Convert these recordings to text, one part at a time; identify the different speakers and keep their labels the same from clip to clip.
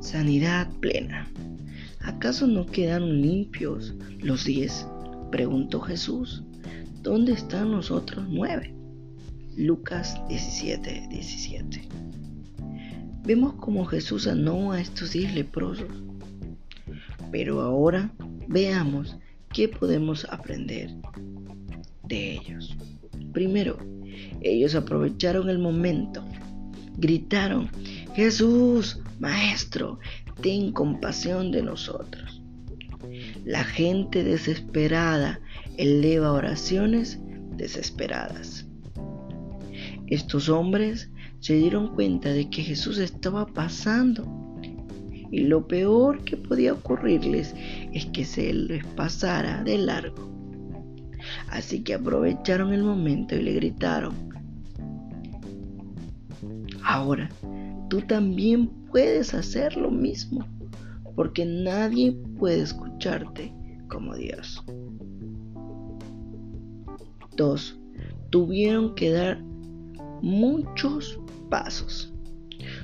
Speaker 1: Sanidad plena. ¿Acaso no quedaron limpios los diez? Preguntó Jesús. ¿Dónde están los otros nueve? Lucas 17, 17. Vemos cómo Jesús sanó a estos diez leprosos. Pero ahora veamos qué podemos aprender de ellos. Primero, ellos aprovecharon el momento. Gritaron, Jesús, Maestro, ten compasión de nosotros. La gente desesperada eleva oraciones desesperadas. Estos hombres se dieron cuenta de que Jesús estaba pasando y lo peor que podía ocurrirles es que se les pasara de largo. Así que aprovecharon el momento y le gritaron, ahora tú también puedes hacer lo mismo, porque nadie puede escucharte como Dios. 2. Tuvieron que dar muchos pasos.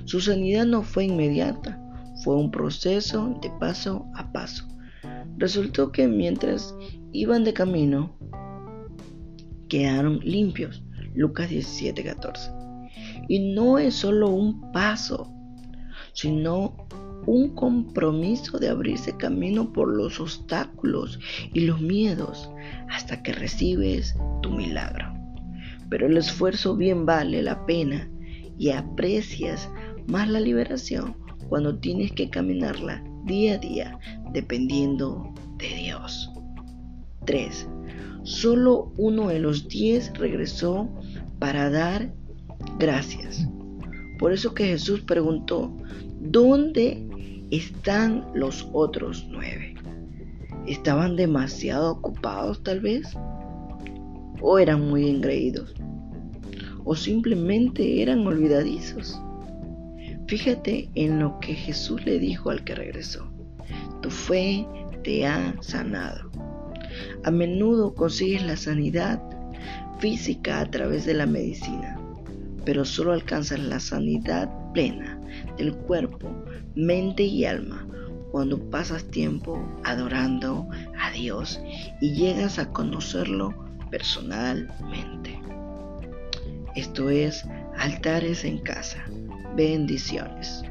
Speaker 1: Su sanidad no fue inmediata, fue un proceso de paso a paso. Resultó que mientras iban de camino, quedaron limpios. Lucas 17:14. Y no es solo un paso, sino un compromiso de abrirse camino por los obstáculos y los miedos hasta que recibes tu milagro. Pero el esfuerzo bien vale la pena y aprecias más la liberación cuando tienes que caminarla día a día dependiendo de Dios. 3. Solo uno de los diez regresó para dar gracias. Por eso que Jesús preguntó, ¿dónde están los otros nueve? ¿Estaban demasiado ocupados tal vez? ¿O eran muy engreídos? ¿O simplemente eran olvidadizos? Fíjate en lo que Jesús le dijo al que regresó. Tu fe te ha sanado. A menudo consigues la sanidad física a través de la medicina, pero solo alcanzas la sanidad plena del cuerpo, mente y alma cuando pasas tiempo adorando a Dios y llegas a conocerlo personalmente. Esto es altares en casa. Bendiciones.